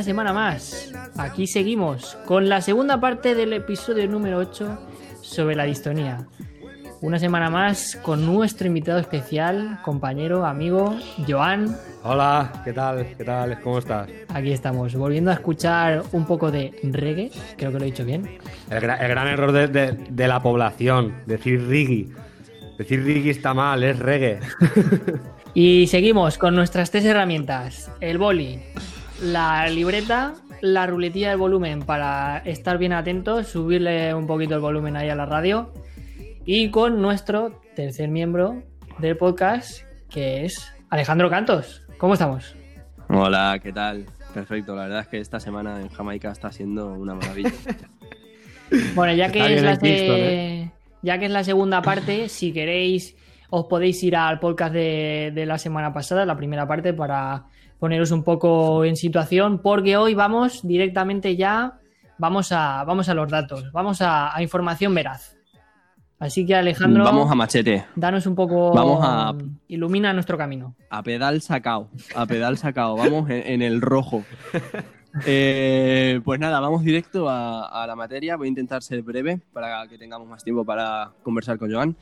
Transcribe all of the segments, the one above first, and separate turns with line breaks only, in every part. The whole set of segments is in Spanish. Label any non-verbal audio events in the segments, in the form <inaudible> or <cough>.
una semana más. Aquí seguimos con la segunda parte del episodio número 8 sobre la distonía. Una semana más con nuestro invitado especial, compañero, amigo, Joan.
Hola, ¿qué tal? ¿Qué tal? ¿Cómo estás?
Aquí estamos, volviendo a escuchar un poco de reggae, creo que lo he dicho bien.
El, gran error de, la población, decir reggae. Decir reggae está mal, es reggae. <laughs>
y seguimos con nuestras tres herramientas. El boli, la libreta, la ruletilla del volumen para estar bien atentos, subirle un poquito el volumen ahí a la radio y con nuestro tercer miembro del podcast, que es Alejandro Cantos. ¿Cómo estamos?
Hola, ¿qué tal? Perfecto, la verdad es que esta semana en Jamaica está siendo una maravilla. <laughs>
bueno, ya que, es la ¿eh? ya que es la segunda parte, si queréis, os podéis ir al podcast de, de la semana pasada, la primera parte, para poneros un poco en situación, porque hoy vamos directamente ya, vamos a, vamos a los datos, vamos a información veraz. Así que Alejandro.
Vamos a machete.
Danos un poco.
Vamos a.
Ilumina nuestro camino.
A pedal sacao. A pedal sacao. Vamos en, el rojo. Eh, pues nada, vamos directo a, la materia. Voy a intentar ser breve para que tengamos más tiempo para conversar con Joan.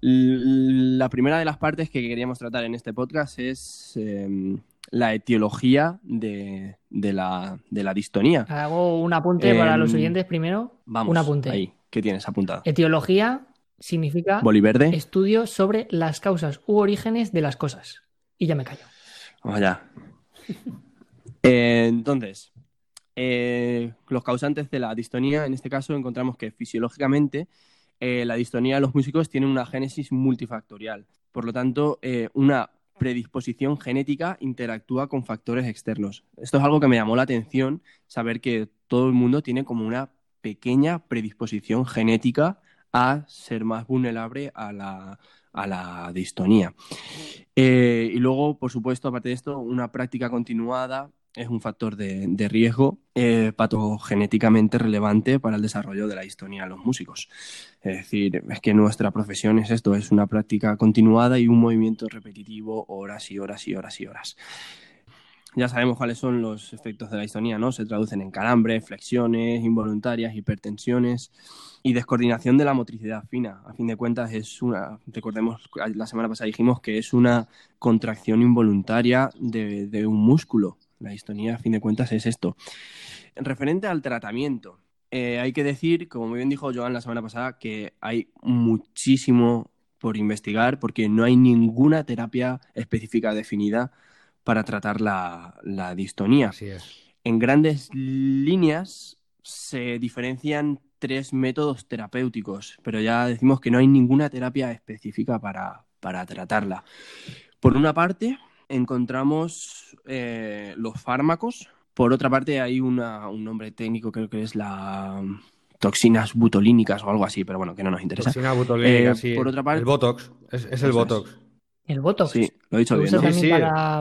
La primera de las partes que queríamos tratar en este podcast es em, la etiología de, la, distonía.
Hago un apunte para los em, oyentes primero.
Vamos.
Un apunte.
Ahí. ¿Qué tienes apuntado?
Etiología significa
Boliverde.
estudio sobre las causas u orígenes de las cosas. Y ya me callo.
Vamos allá. <laughs> Eh, entonces, eh, los causantes de la distonía, en este caso, encontramos que fisiológicamente eh, la distonía de los músicos tiene una génesis multifactorial. Por lo tanto, una predisposición genética interactúa con factores externos. Esto es algo que me llamó la atención, saber que todo el mundo tiene como una pequeña predisposición genética a ser más vulnerable a la, a la distonía. Eh, y luego, por supuesto, aparte de esto, una práctica continuada es un factor de, riesgo eh, patogenéticamente relevante para el desarrollo de la distonía en los músicos. Es decir, es que nuestra profesión es esto, es una práctica continuada y un movimiento repetitivo horas y horas y horas y horas. Ya sabemos cuáles son los efectos de la distonía, ¿no? Se traducen en calambres, flexiones involuntarias, hipertensiones y descoordinación de la motricidad fina. A fin de cuentas es una, recordemos, la semana pasada dijimos que es una contracción involuntaria de, un músculo. La distonía, a fin de cuentas, es esto. En referente al tratamiento, eh, hay que decir, como muy bien dijo Joan la semana pasada, que hay muchísimo por investigar porque no hay ninguna terapia específica definida para tratar la, distonía.
Así es.
En grandes líneas se diferencian tres métodos terapéuticos, pero ya decimos que no hay ninguna terapia específica para, tratarla. Por una parte, encontramos eh, los fármacos. Por otra parte, hay un nombre técnico, creo que es la toxinas butolínicas o algo así, pero bueno, que no nos interesa.
Toxina butolínica,
eh,
sí.
Por otra parte,
el Botox, es, el Botox.
El Botox.
Sí, lo he dicho bien.
¿no? también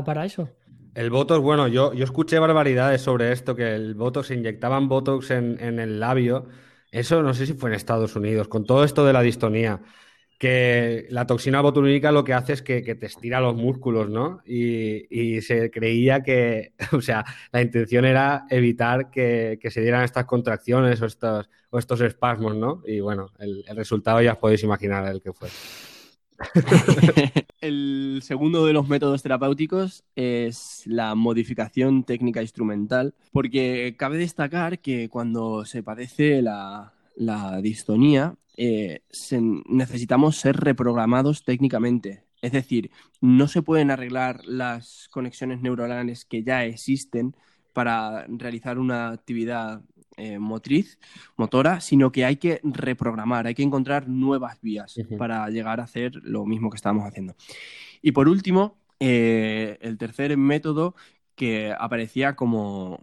Para, eso?
El Botox, bueno, yo, yo escuché barbaridades sobre esto, que el Botox, se inyectaban Botox en, el labio. Eso no sé si fue en Estados Unidos, con todo esto de la distonía, que la toxina botulínica lo que hace es que, te estira los músculos, ¿no? Y, se creía que, <laughs> o sea, la intención era evitar que, se dieran estas contracciones o estos, o estos espasmos, ¿no? Y bueno, el, el resultado ya os podéis imaginar el que fue. <laughs>
el segundo de los métodos terapéuticos es la modificación técnica instrumental, porque cabe destacar que cuando se padece la, distonía, eh, necesitamos ser reprogramados técnicamente. Es decir, no se pueden arreglar las conexiones neuronales que ya existen para realizar una actividad eh, motriz, motora, sino que hay que reprogramar, hay que encontrar nuevas vías para llegar a hacer lo mismo que estábamos haciendo. Y por último, eh, el tercer método que aparecía como,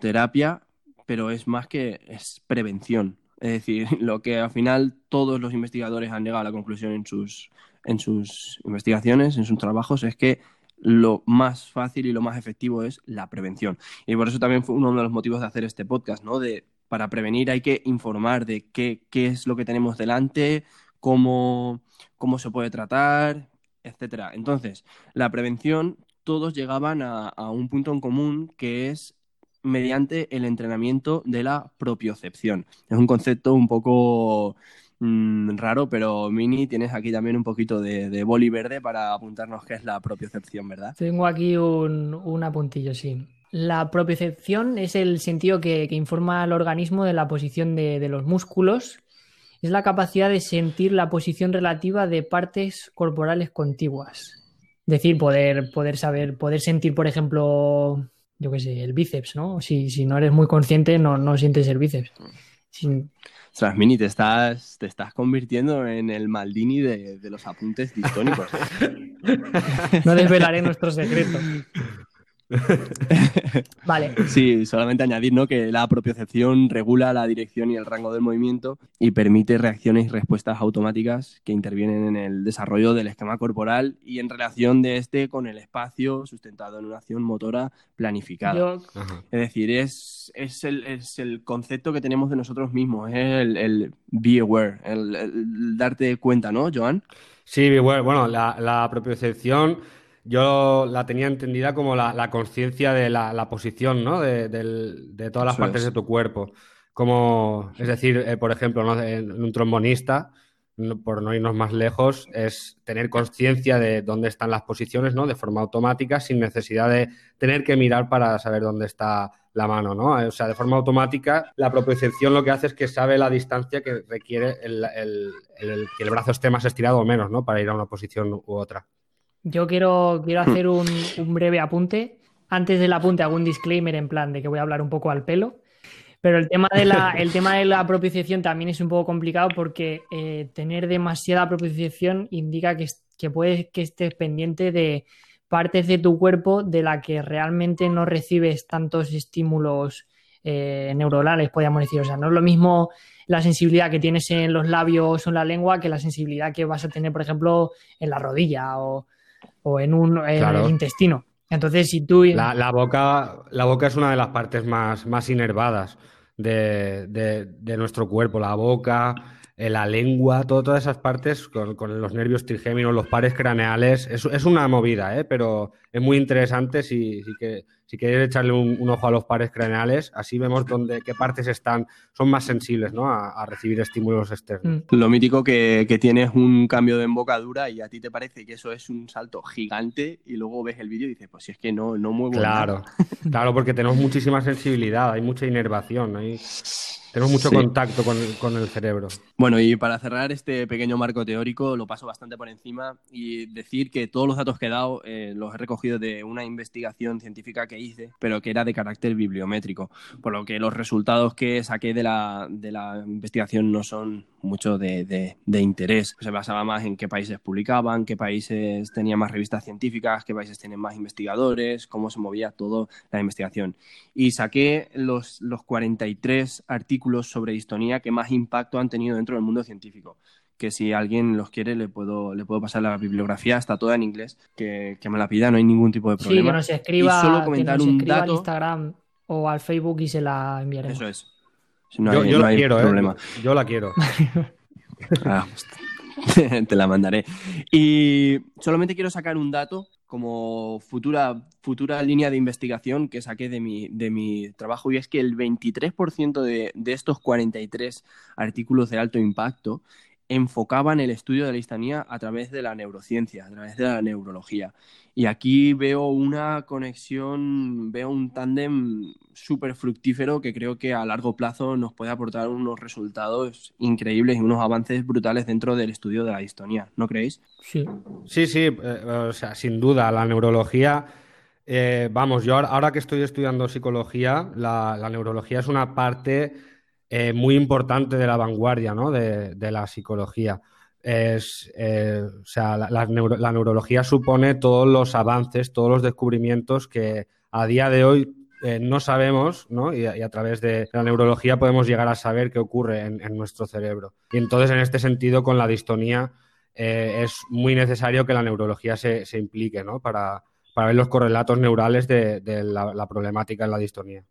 terapia, pero es más que es prevención. Es decir, <laughs> lo que al final todos los investigadores han llegado a la conclusión en sus, en sus investigaciones, en sus trabajos, es que lo más fácil y lo más efectivo es la prevención. Y por eso también fue uno de los motivos de hacer este podcast, ¿no? De, para prevenir hay que informar de qué, qué es lo que tenemos delante, cómo, cómo se puede tratar, etcétera. Entonces, la prevención, todos llegaban a, un punto en común que es mediante el entrenamiento de la propiocepción. Es un concepto un poco mm, raro, pero Mini, tienes aquí también un poquito de, boli verde para apuntarnos qué es la propiocepción, ¿verdad?
Tengo aquí un, un apuntillo, sí. La propiocepción es el sentido que, informa al organismo de la posición de, los músculos. Es la capacidad de sentir la posición relativa de partes corporales contiguas. Es decir, poder, poder saber, poder sentir, por ejemplo, yo qué sé, el bíceps, ¿no? Si, si no eres muy consciente, no, no sientes el bíceps.
O sea, Mini, te estás, te estás convirtiendo en el Maldini de, de los apuntes distónicos. <laughs>
no desvelaré nuestro secreto. <laughs> <laughs> vale.
Sí, solamente añadir ¿no? que la propiocepción regula la dirección y el rango del movimiento y permite reacciones y respuestas automáticas que intervienen en el desarrollo del esquema corporal y en relación de este con el espacio sustentado en una acción motora planificada. Es decir, es, es, el, es, el, concepto que tenemos de nosotros mismos, es el, el be aware, el, darte cuenta, ¿no, Joan?
Sí, be aware. Bueno, la, la propiocepción yo la tenía entendida como la, conciencia de la, posición, ¿no? De, todas las partes de tu cuerpo. Como, es decir, eh, por ejemplo, en un trombonista, por no irnos más lejos, es tener conciencia de dónde están las posiciones, ¿no? De forma automática, sin necesidad de tener que mirar para saber dónde está la mano, ¿no? O sea, de forma automática, la propiocepción lo que hace es que sabe la distancia que requiere que el brazo esté más estirado o menos, ¿no? Para ir a una posición u otra.
Yo quiero, quiero hacer un, breve apunte. Antes del apunte hago un disclaimer en plan de que voy a hablar un poco al pelo. Pero el tema de la, <laughs> el tema de la propiciación también es un poco complicado porque eh, tener demasiada propiciación indica que, que puedes que estés pendiente de partes de tu cuerpo de la que realmente no recibes tantos estímulos eh, neuronales, podríamos decir. O sea, no es lo mismo la sensibilidad que tienes en los labios o en la lengua que la sensibilidad que vas a tener, por ejemplo, en la rodilla o, o en un intestino. Entonces, si tú...
La, boca, la boca es una de las partes más, más inervadas de, de, nuestro cuerpo. La boca, eh, la lengua, todas esas partes con, con, los nervios trigéminos, los pares craneales. Es, es una movida, ¿eh? pero es muy interesante si, si que si queréis echarle un, ojo a los pares craneales, así vemos dónde, qué partes están, son más sensibles ¿no? a, recibir estímulos externos.
Mm. Lo mítico que, que, tienes un cambio de embocadura y a ti te parece que eso es un salto gigante y luego ves el vídeo y dices, pues si es que no, no muevo
Claro, claro, porque tenemos muchísima sensibilidad, hay mucha inervación, hay... Tenemos mucho contacto con el, cerebro.
Bueno, y para cerrar este pequeño marco teórico, lo paso bastante por encima y decir que todos los datos que he dado eh, los he recogido de una investigación científica que hice, pero que era de carácter bibliométrico, por lo que los resultados que saqué de la, de la investigación no son mucho de, de, interés. Se basaba más en qué países publicaban, qué países tenían más revistas científicas, qué países tienen más investigadores, cómo se movía toda la investigación. Y saqué los, los 43 artículos sobre distonía que más impacto han tenido dentro del mundo científico que si alguien los quiere le puedo, le puedo pasar la bibliografía, está toda en inglés, que, que me la pida, no hay ningún tipo de problema.
Sí, que nos escriba, y solo comentar un dato... al Instagram o al Facebook y se la enviaremos.
Eso es
yo, la quiero, ¿eh? Yo la quiero.
Ah, <laughs> te la mandaré. Y solamente quiero sacar un dato como futura, futura línea de investigación que saqué de mi, de mi trabajo y es que el 23% de, de estos 43 artículos de alto impacto enfocaban el estudio de la histamina a través de la neurociencia, a través de la neurología. Y aquí veo una conexión, veo un tándem súper fructífero que creo que a largo plazo nos puede aportar unos resultados increíbles y unos avances brutales dentro del estudio de la distonía, ¿no creéis?
Sí.
Sí, sí, eh, o sea, sin duda, la neurología, eh, vamos, yo ahora, que estoy estudiando psicología, la neurología es una parte eh, muy importante de la vanguardia ¿no? de, la psicología. Es, eh, o sea, la, neurología supone todos los avances, todos los descubrimientos que a día de hoy eh, no sabemos, ¿no? Y, a través de la neurología podemos llegar a saber qué ocurre en, nuestro cerebro. Y entonces, en este sentido, con la distonía, es muy necesario que la neurología se, implique, ¿no? Para, ver los correlatos neurales de, la problemática en la distonía.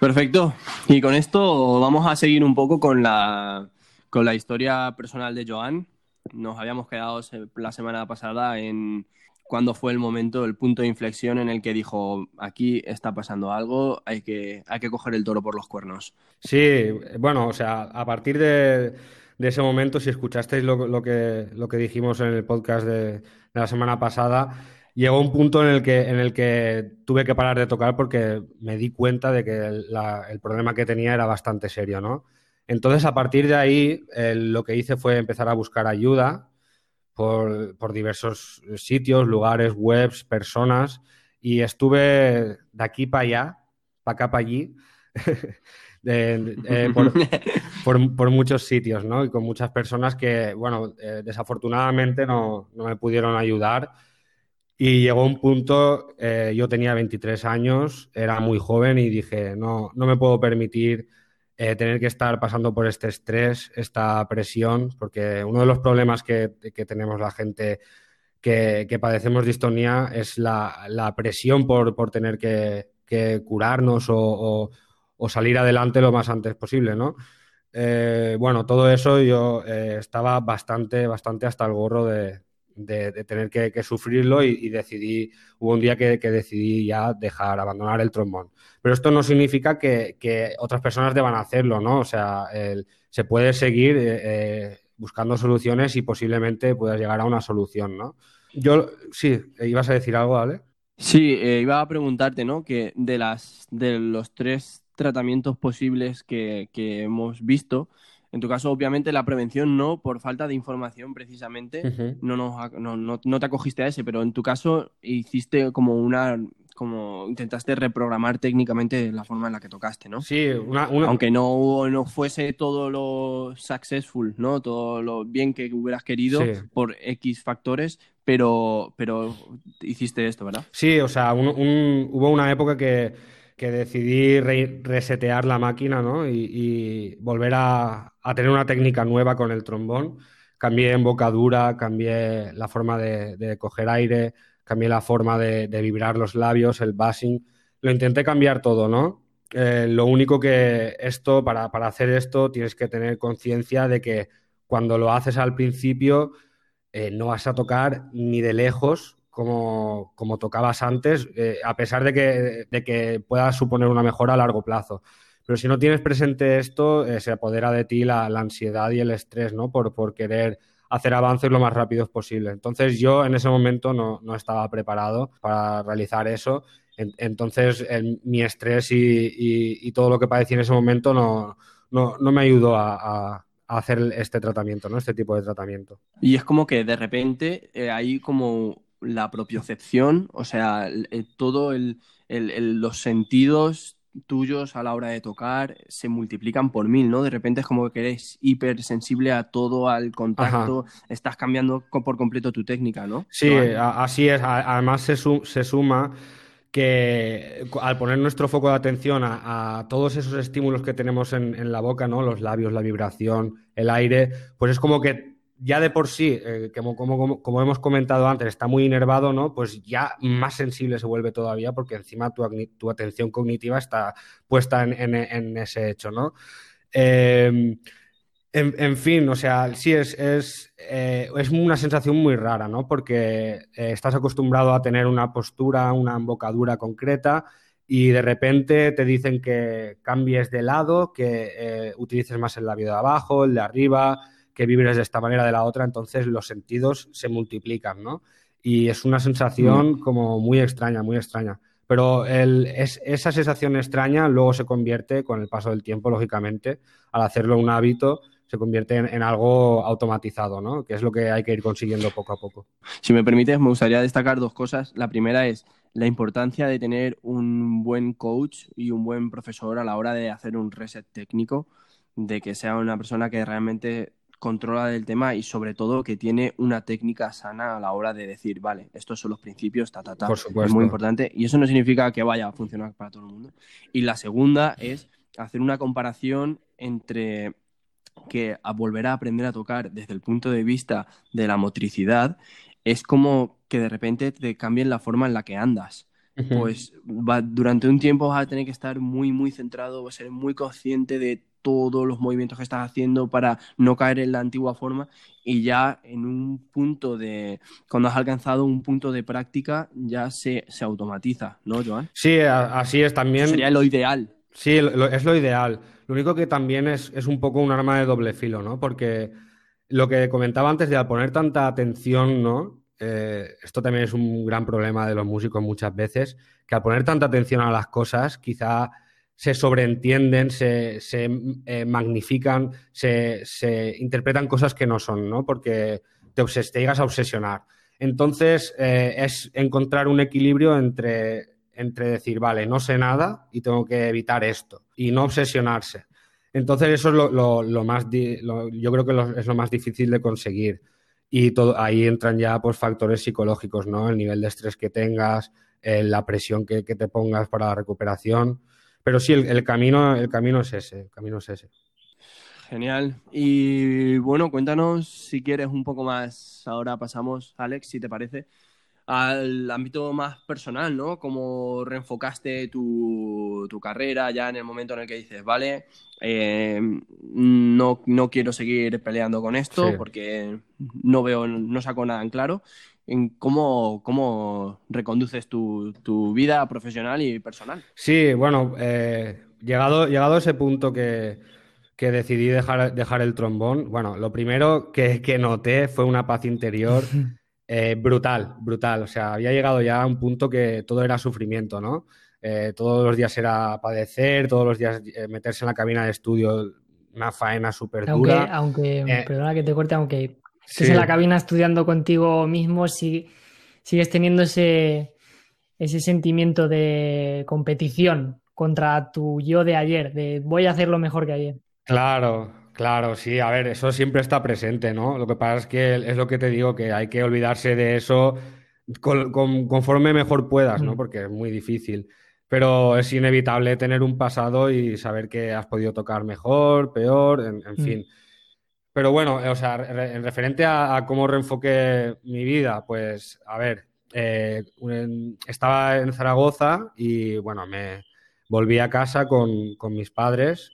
Perfecto. Y con esto vamos a seguir un poco con la, con la historia personal de Joan. nos habíamos quedado la semana pasada en cuándo fue el momento, el punto de inflexión en el que dijo, aquí está pasando algo, hay que, hay que coger el toro por los cuernos.
Sí, bueno, o sea, a partir de, ese momento, si escuchasteis lo, que, lo que dijimos en el podcast de, la semana pasada, llegó un punto en el, que, en el que tuve que parar de tocar porque me di cuenta de que el, problema que tenía era bastante serio, ¿no? Entonces, a partir de ahí, lo que hice fue empezar a buscar ayuda por, diversos sitios, lugares, webs, personas, y estuve de aquí para allá, para acá para allí, <laughs> por, muchos sitios, ¿no? Y con muchas personas que, bueno, eh, desafortunadamente no, me pudieron ayudar. Y llegó un punto, eh, yo tenía 23 años, era muy joven y dije, no, no me puedo permitir eh, tener que estar pasando por este estrés, esta presión, porque uno de los problemas que, tenemos la gente que, padecemos distonía es la, presión por, tener que, curarnos o, salir adelante lo más antes posible, ¿no? Eh, bueno, todo eso yo estaba bastante, bastante hasta el gorro de, tener que, sufrirlo y, decidí, hubo un día que, decidí ya dejar, abandonar el trombón. Pero esto no significa que, otras personas deban hacerlo, ¿no? O sea, se puede seguir eh, eh, buscando soluciones y posiblemente puedas llegar a una solución, ¿no? Yo, sí, ibas a decir algo, ¿vale?
Sí, eh, iba a preguntarte, ¿no? Que de, las, de los tres tratamientos posibles que, hemos visto, en tu caso, obviamente, la prevención no, por falta de información precisamente, no, no, no, te acogiste a ese, pero en tu caso hiciste como una como intentaste reprogramar técnicamente la forma en la que tocaste, ¿no?
Sí, una,
aunque no, no fuese todo lo successful, ¿no? Todo lo bien que hubieras querido por X factores, pero, pero hiciste esto, ¿verdad?
Sí, o sea, hubo una época que, decidí resetear la máquina, ¿no? Y, volver a, tener una técnica nueva con el trombón. Cambié embocadura, cambié la forma de, de coger aire, cambié la forma de, vibrar los labios, el bassing, lo intenté cambiar todo, ¿no? Eh, lo único que esto, para, hacer esto, tienes que tener conciencia de que cuando lo haces al principio, eh, no vas a tocar ni de lejos como, como tocabas antes, eh, a pesar de que, de que pueda suponer una mejora a largo plazo. Pero si no tienes presente esto, se apodera de ti la, ansiedad y el estrés, ¿no? Por, por querer hacer avances lo más rápido posible. Entonces yo en ese momento no, estaba preparado para realizar eso. entonces mi estrés y, todo lo que padecí en ese momento no, no, me ayudó a, hacer este tratamiento, ¿no? este tipo de tratamiento.
Y es como que de repente eh, hay como la propiocepción, o sea, todo el, los sentidos tuyos a la hora de tocar se multiplican por mil, ¿no? De repente es como que eres hipersensible a todo, al contacto, estás cambiando por completo tu técnica, ¿no?
Sí, así es. Además se, se, suma que al poner nuestro foco de atención a, todos esos estímulos que tenemos en, en, la boca, ¿no? Los labios, la vibración, el aire, pues es como que ya de por sí, eh, como, hemos comentado antes, está muy inervado, ¿no? Pues ya más sensible se vuelve todavía porque encima tu, atención cognitiva está puesta en, ese hecho, ¿no? Em, en, fin, o sea, sí es, es, eh, es, una sensación muy rara, ¿no? Porque eh, estás acostumbrado a tener una postura, una embocadura concreta y de repente te dicen que cambies de lado, que utilices más el labio de abajo, el de arriba, que vibres de esta manera de la otra, entonces los sentidos se multiplican, ¿no? Y es una sensación mm. como muy extraña, muy extraña. Pero esa sensación extraña luego se convierte, con el paso del tiempo, lógicamente, al hacerlo un hábito, se convierte en, algo automatizado, ¿no? Que es lo que hay que ir consiguiendo poco a poco.
Si me permites, me gustaría destacar dos cosas. La primera es la importancia de tener un buen coach y un buen profesor a la hora de hacer un reset técnico, de que sea una persona que realmente controla del tema y sobre todo que tiene una técnica sana a la hora de decir, vale, estos son los principios, ta, ta, ta.
Por supuesto.
Es muy importante y eso no significa que vaya a funcionar para todo el mundo. Y la segunda es hacer una comparación entre que a volver a aprender a tocar desde el punto de vista de la motricidad es como que de repente te cambien la forma en la que andas. Pues durante un tiempo vas a tener que estar muy, muy centrado, vas a ser muy consciente de todos los movimientos que estás haciendo para no caer en la antigua forma y ya en un punto de, cuando has alcanzado un punto de práctica, ya se, se automatiza, ¿no, Joan?
Sí, así es también.
sería lo ideal.
Sí, es lo ideal. Lo único que también es, es, un poco un arma de doble filo, ¿no? Porque lo que comentaba antes de al poner tanta atención, ¿no? Eh, esto también es un gran problema de los músicos muchas veces, que al poner tanta atención a las cosas, quizá se sobreentienden, se, eh, magnifican, se, interpretan cosas que no son, ¿no? Porque te, llegas a obsesionar. Entonces, eh, es encontrar un equilibrio entre, entre decir, vale, no sé nada y tengo que evitar esto, y no obsesionarse. Entonces, eso es lo, más, yo creo que es lo más difícil de conseguir. Y todo, ahí entran ya pues, factores psicológicos, ¿no? El nivel de estrés que tengas, eh, la presión que, te pongas para la recuperación. Pero sí, el, camino, el camino es ese, el camino es ese.
Genial. Y bueno, cuéntanos si quieres un poco más. Ahora pasamos, Alex, si te parece, al ámbito más personal, ¿no? Cómo reenfocaste tu, carrera ya en el momento en el que dices, vale, eh, no, no, quiero seguir peleando con esto porque no veo, no saco nada en claro en cómo, cómo reconduces tu, vida profesional y personal.
Sí, bueno, eh, llegado, llegado a ese punto que, decidí dejar, dejar el trombón, bueno, lo primero que, noté fue una paz interior <laughs> eh, brutal, brutal. O sea, había llegado ya a un punto que todo era sufrimiento, ¿no? Eh, todos los días era padecer, todos los días meterse en la cabina de estudio, una faena súper dura.
Aunque, aunque perdona que te corte, aunque Estás en la cabina estudiando contigo mismo, si, sigues teniendo ese, ese sentimiento de competición contra tu yo de ayer, de voy a hacerlo mejor que ayer.
Claro, claro, sí, a ver, eso siempre está presente, ¿no? Lo que pasa es que es lo que te digo, que hay que olvidarse de eso conforme mejor puedas, ¿no? Porque es muy difícil. Pero es inevitable tener un pasado y saber que has podido tocar mejor, peor, en, mm. fin. Pero bueno, o sea, en referente a, cómo reenfoqué mi vida, pues a ver, eh, estaba en Zaragoza y bueno, me volví a casa con, mis padres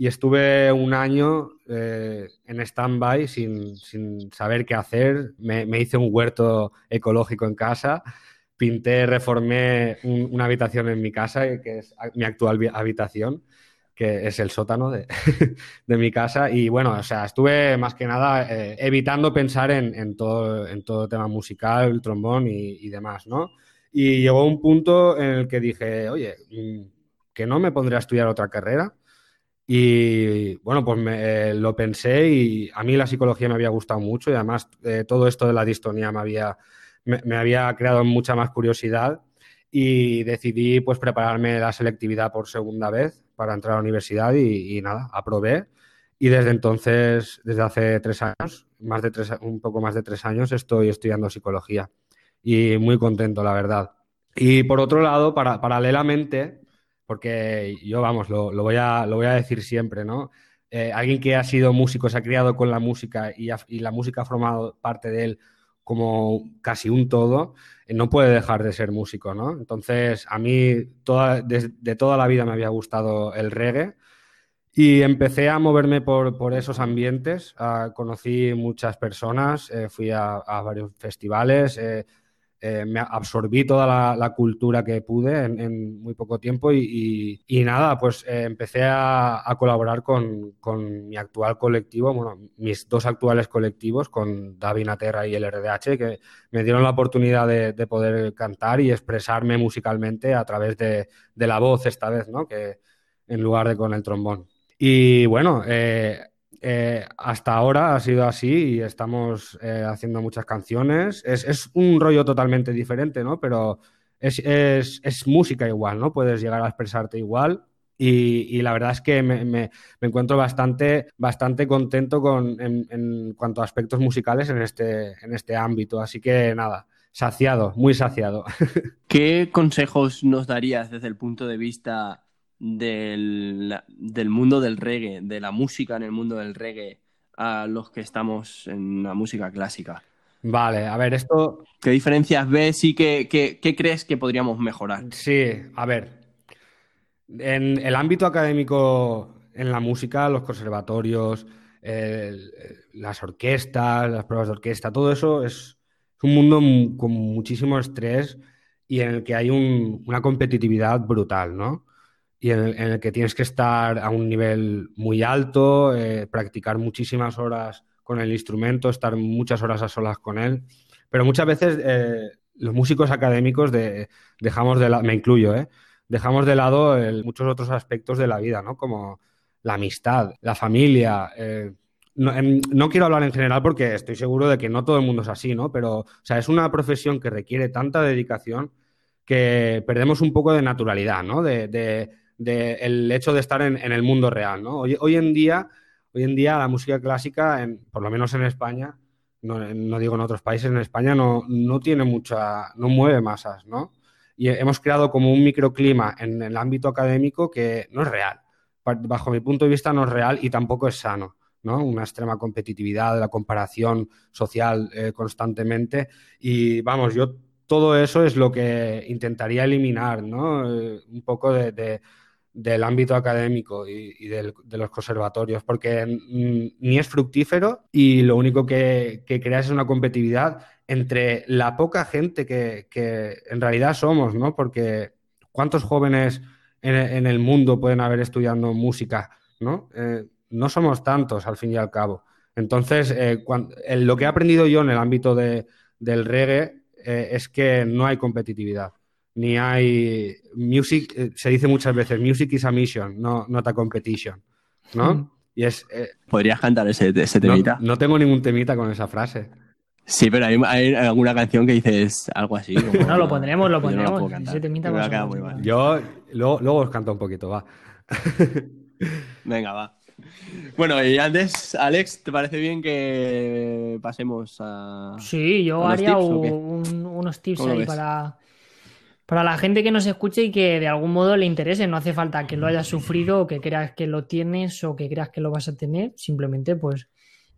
y estuve un año eh, en stand-by sin, saber qué hacer. Me, hice un huerto ecológico en casa, pinté, reformé una habitación en mi casa, que es mi actual habitación que es el sótano <laughs> de, mi casa. Y bueno, o sea, estuve más que nada eh, evitando pensar en, todo, en todo tema musical, el trombón y, demás, ¿no? Y llegó un punto en el que dije, oye, mm, que no me pondré a estudiar otra carrera. Y bueno, pues me, lo pensé y a mí la psicología me había gustado mucho y además eh, todo esto de la distonía me había, me había creado mucha más curiosidad y decidí pues prepararme la selectividad por segunda vez para entrar a la universidad y, nada, aprobé. Y desde entonces, desde hace tres años, más de tres, un poco más de tres años, estoy estudiando psicología. Y muy contento, la verdad. Y por otro lado, para, paralelamente, porque yo, vamos, lo, voy, a, decir siempre, ¿no? Eh, alguien que ha sido músico, se ha criado con la música y, la música ha formado parte de él como casi un todo, eh, no puede dejar de ser músico, ¿no? Entonces, a mí toda, de, toda la vida me había gustado el reggae y empecé a moverme por, esos ambientes. Ah, conocí muchas personas, eh, fui a, varios festivales, eh, me absorbí toda la, cultura que pude en, muy poco tiempo y, nada, pues eh, empecé a, colaborar con, mi actual colectivo, bueno, mis dos actuales colectivos, con David Naterra y el RDH, que me dieron la oportunidad de, poder cantar y expresarme musicalmente a través de, la voz esta vez, ¿no? Que en lugar de con el trombón. Y bueno, eh, eh, hasta ahora ha sido así y estamos eh, haciendo muchas canciones. Es, un rollo totalmente diferente, ¿no? Pero es, música igual, ¿no? Puedes llegar a expresarte igual. Y, la verdad es que me, encuentro bastante, bastante contento con, en, cuanto a aspectos musicales en este, en este ámbito. Así que nada, saciado, muy saciado. <laughs>
¿Qué consejos nos darías desde el punto de vista del, del, mundo del reggae, de la música en el mundo del reggae, a los que estamos en la música clásica?
Vale, a ver, esto...
¿Qué diferencias ves y qué, qué crees que podríamos mejorar?
Sí, a ver. En el ámbito académico, en la música, los conservatorios, las orquestas, las pruebas de orquesta, todo eso es, un mundo con muchísimo estrés y en el que hay una competitividad brutal, ¿no? Y en el, que tienes que estar a un nivel muy alto, eh, practicar muchísimas horas con el instrumento, estar muchas horas a solas con él. Pero muchas veces eh, los músicos académicos dejamos de lado, me incluyo, ¿eh? dejamos de lado muchos otros aspectos de la vida, ¿no? Como la amistad, la familia. Eh, no, quiero hablar en general porque estoy seguro de que no todo el mundo es así, ¿no? Pero, o sea, es una profesión que requiere tanta dedicación que perdemos un poco de naturalidad, ¿no? De, el hecho de estar en, el mundo real, ¿no? Hoy, en día, hoy en día la música clásica, por lo menos en España, no, digo en otros países, en España no, no tiene mucha, no mueve masas, ¿no? Y hemos creado como un microclima en el ámbito académico que no es real bajo mi punto de vista, no es real y tampoco es sano. ¿no? Una extrema competitividad, la comparación social eh, constantemente. Y vamos, yo todo eso es lo que intentaría eliminar, ¿no? Eh, un poco de, del ámbito académico y, de los conservatorios, porque ni es fructífero y lo único que, que crea es una competitividad entre la poca gente que, en realidad somos, ¿no? Porque ¿cuántos jóvenes en, el mundo pueden haber estudiando música, ¿no? Eh, no somos tantos, al fin y al cabo. Entonces, eh, lo que he aprendido yo en el ámbito de, del reggae eh, es que no hay competitividad. Ni hay. Music, se dice muchas veces, music is a mission, no not a competition. ¿No? Mm. Y es.
¿Podrías cantar ese, ese temita?
no tengo ningún temita con esa frase.
Sí, pero hay, alguna canción que dices algo así.
no, lo pondremos, lo pondremos.
Yo luego, os canto un poquito, va. <laughs>
Venga, va. Bueno, y antes, Alex, ¿te parece bien que pasemos a.
Sí, yo haría unos tips ahí para, para la gente que nos escuche y que de algún modo le interese. No hace falta que lo hayas sufrido o que creas que lo tienes o que creas que lo vas a tener. Simplemente, pues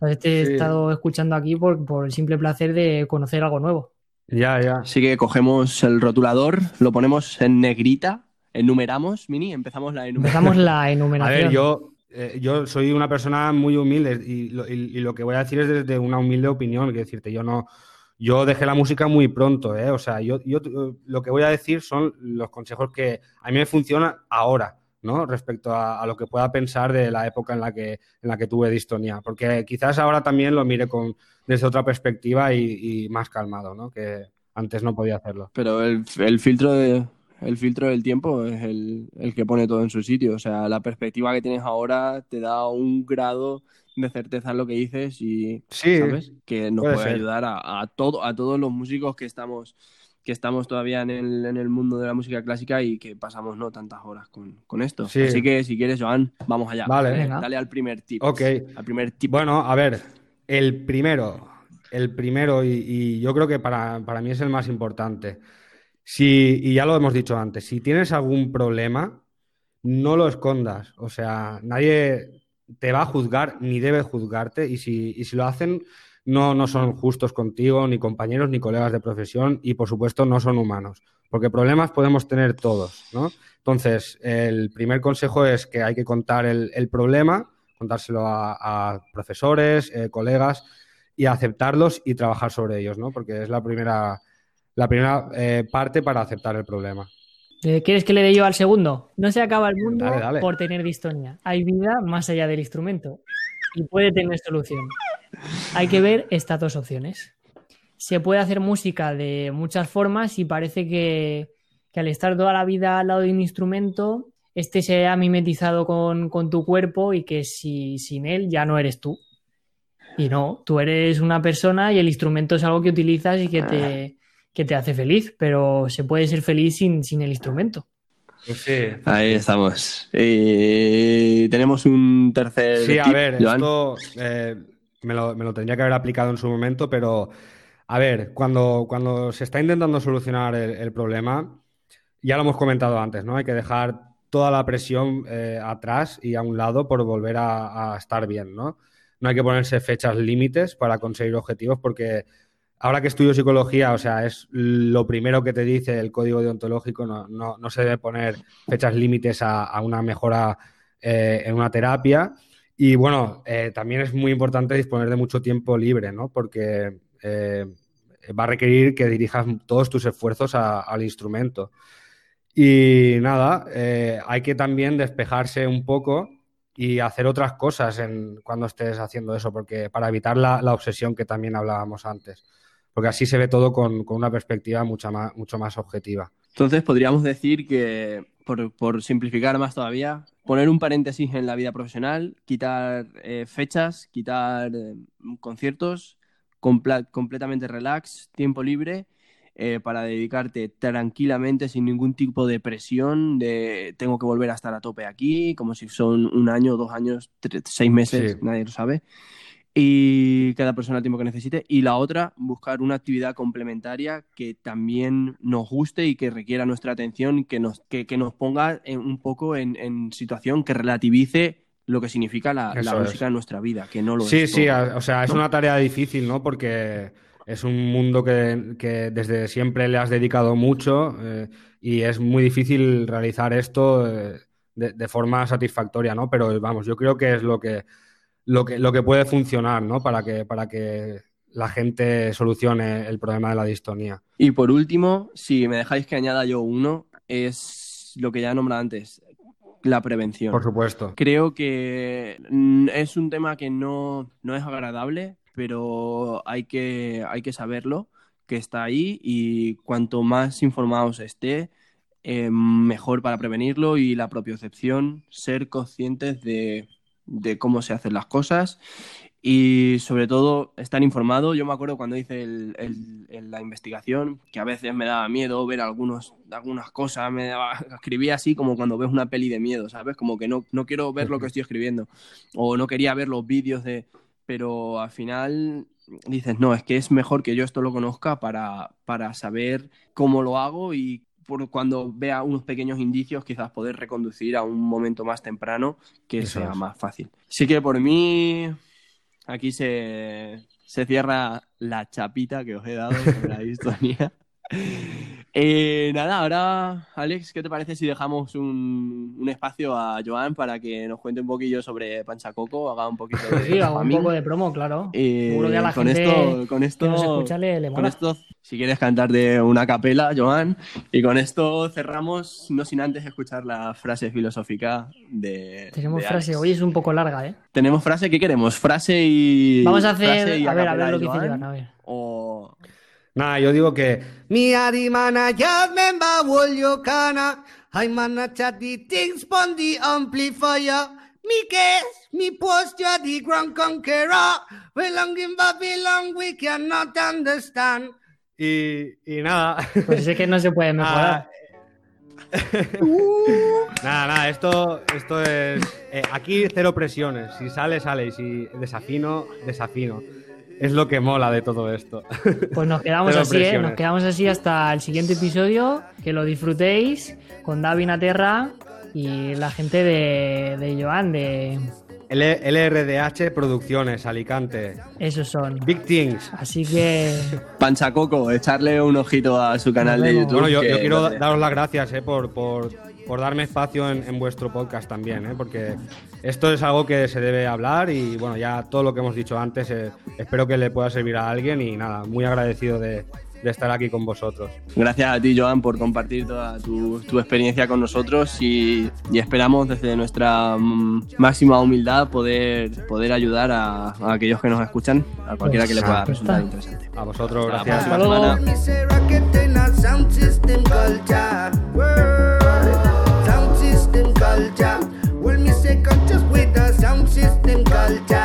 he estado escuchando aquí por, el simple placer de conocer algo nuevo.
Ya, ya.
Así que cogemos el rotulador, lo ponemos en negrita, enumeramos, Mini, empezamos la enumeración.
Empezamos la enumeración. <laughs>
A ver, yo, eh, yo soy una persona muy humilde y lo, que voy a decir es desde una humilde opinión, que decirte, yo no... Yo dejé la música muy pronto, ¿eh? O sea, yo, yo lo que voy a decir son los consejos que a mí me funcionan ahora. ¿no? Respecto a, lo que pueda pensar de la época en la que, en la que tuve distonía. Porque quizás ahora también lo mire con, desde otra perspectiva y, más calmado, ¿no? Que antes no podía hacerlo.
Pero el, filtro de, el filtro del tiempo es el, que pone todo en su sitio. O sea, la perspectiva que tienes ahora te da un grado de certeza lo que dices y ¿sabes? que nos puede, ayudar a, a, todo, a todos los músicos que estamos que estamos todavía en el, en el, mundo de la música clásica y que pasamos no tantas horas con, esto. Así que si quieres, Joan, vamos allá.
Vale.
Dale al primer tip.
Ok.
Al primer tip.
Bueno, a ver, el primero, el primero, y, yo creo que para, mí es el más importante. Si, y ya lo hemos dicho antes, si tienes algún problema, no lo escondas. O sea, nadie te va a juzgar ni debe juzgarte. Y si, y si lo hacen, no, no son justos contigo, ni compañeros, ni colegas de profesión, y por supuesto no son humanos, porque problemas podemos tener todos, ¿no? Entonces, el primer consejo es que hay que contar el, problema, contárselo a, profesores, eh, colegas, y aceptarlos y trabajar sobre ellos, ¿no? Porque es la primera, la primera eh, parte para aceptar el problema.
Eh, ¿Quieres que le dé yo al segundo? No se acaba el mundo por tener distonia. Hay vida más allá del instrumento y puede tener solución. Hay que ver estas dos opciones. Se puede hacer música de muchas formas y parece que, al estar toda la vida al lado de un instrumento, este se ha mimetizado con, tu cuerpo y que si sin él ya no eres tú. Y no, tú eres una persona y el instrumento es algo que utilizas y que te, te hace feliz, pero se puede ser feliz sin, sin el instrumento.
Pues sí.
Ahí estamos. Y tenemos un tercer.
Sí, a ver, esto eh, me lo, tendría que haber aplicado en su momento, pero a ver, cuando, cuando se está intentando solucionar el, problema, ya lo hemos comentado antes, ¿no? Hay que dejar toda la presión eh, atrás y a un lado por volver a, estar bien, ¿no? No hay que ponerse fechas límites para conseguir objetivos porque ahora que estudio psicología, o sea, es lo primero que te dice el código deontológico, no, no, se debe poner fechas límites a, una mejora eh, en una terapia. Y bueno, eh, también es muy importante disponer de mucho tiempo libre, ¿no? Porque eh, va a requerir que dirijas todos tus esfuerzos al instrumento. Y nada, hay que también despejarse un poco y hacer otras cosas cuando estés haciendo eso, porque para evitar la obsesión que también hablábamos antes porque así se ve todo con, una perspectiva mucho más, mucho más objetiva.
Entonces podríamos decir que, por, simplificar más todavía, poner un paréntesis en la vida profesional, quitar eh, fechas, quitar eh, conciertos, completamente relax, tiempo libre. Eh, para dedicarte tranquilamente, sin ningún tipo de presión, de tengo que volver a estar a tope aquí, como si son un año, dos años, seis meses, nadie lo sabe y cada persona el tiempo que necesite. Y la otra, buscar una actividad complementaria que también nos guste y que requiera nuestra atención y que nos, que, nos ponga un poco en, situación que relativice lo que significa la, música en nuestra vida, que no lo
sí, Sí, sí, o sea, es una tarea difícil, ¿no? Porque es un mundo que, desde siempre le has dedicado mucho eh, y es muy difícil realizar esto eh, de, de, forma satisfactoria, ¿no? Pero vamos, yo creo que es lo que lo que, lo que puede funcionar, ¿no? Para que, para que la gente solucione el problema de la distonía.
Y por último, si me dejáis que añada yo uno, es lo que ya he nombrado antes, la prevención.
Por supuesto.
Creo que es un tema que no, es agradable, pero hay que, hay que saberlo, que está ahí y cuanto más informados esté, eh, mejor para prevenirlo y la propiocepción, ser conscientes de de cómo se hacen las cosas y sobre todo estar informado. Yo me acuerdo cuando hice la investigación que a veces me daba miedo ver algunos, algunas cosas, me escribía así como cuando ves una peli de miedo, ¿sabes? Como que no, no quiero ver lo que estoy escribiendo o no quería ver los vídeos de... Pero al final dices, no, es que es mejor que yo esto lo conozca para, para saber cómo lo hago y por cuando vea unos pequeños indicios, quizás poder reconducir a un momento más temprano que sea más fácil. Así que por mí, aquí se, se cierra la chapita que os he dado sobre la historia. <laughs> Eh, nada, ahora, Alex, ¿qué te parece si dejamos un, espacio a Joan para que nos cuente un poquillo sobre Panchacoco, haga un poquito de. <laughs>
Sí, haga un poco de promo, claro.
Seguro que a la con esto, con esto, con esto, si quieres cantar de una capela, Joan, y con esto cerramos, no sin antes escuchar la frase filosófica de.
Tenemos frase, hoy es un poco larga, ¿eh?
Tenemos frase, ¿qué queremos? Frase y.
Vamos a hacer, a ver, a ver lo que dice Joan, a ver.
O.
Nada, yo digo que mi arimana ya memba wolio kana, hay mana chati things pon the amplifier. Mi case, mi post ya the grand conqueror. We long in Babylon we cannot understand. Y, y nada.
Pues es que no se puede <laughs> mejorar.
nada, nada, esto, esto es. Eh, aquí cero presiones. Si sale, sale. Y si desafino, desafino es lo que mola de todo esto.
Pues nos <laughs> quedamos así, ¿eh? Nos quedamos así hasta el siguiente episodio. Que lo disfrutéis con David Naterra y la gente de, de Joan, de
LRDH Producciones, Alicante.
Esos son.
Big Things.
Así que. <laughs>
Panchacoco, echarle un ojito a su canal de YouTube.
Bueno, yo, quiero daros las gracias eh, por, por, por, darme espacio en, vuestro podcast también, eh, porque esto es algo que se debe hablar y bueno, ya todo lo que hemos dicho antes, eh, espero que le pueda servir a alguien y nada, muy agradecido de, de estar aquí con vosotros.
Gracias a ti, Joan, por compartir toda tu, experiencia con nosotros y, esperamos desde nuestra mm, máxima humildad poder, poder ayudar a, aquellos que nos escuchan, a cualquiera que le pueda resultar interesante.
A vosotros, gracias.
Hasta la Sound system culture. Will me say conscious with the sound system culture.